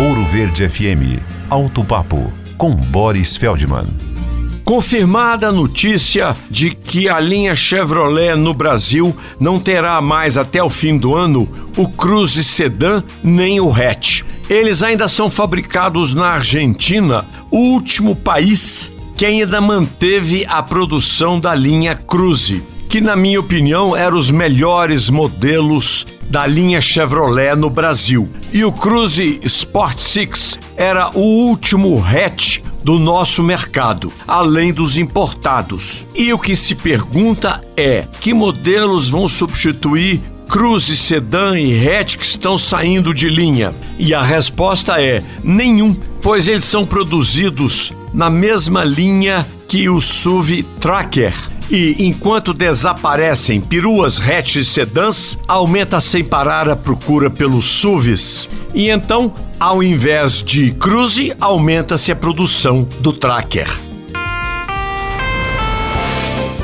Ouro Verde FM. Alto Papo com Boris Feldman. Confirmada a notícia de que a linha Chevrolet no Brasil não terá mais até o fim do ano o Cruze Sedan nem o hatch. Eles ainda são fabricados na Argentina, o último país que ainda manteve a produção da linha Cruze, que na minha opinião eram os melhores modelos da linha Chevrolet no Brasil. E o Cruze Sport Six era o último hatch do nosso mercado, além dos importados. E o que se pergunta é: que modelos vão substituir Cruze, Sedan e hatch que estão saindo de linha? E a resposta é: nenhum, pois eles são produzidos na mesma linha que o SUV Tracker e enquanto desaparecem peruas, hatches e sedãs, aumenta sem parar a procura pelos SUVs. E então, ao invés de cruze, aumenta-se a produção do tracker.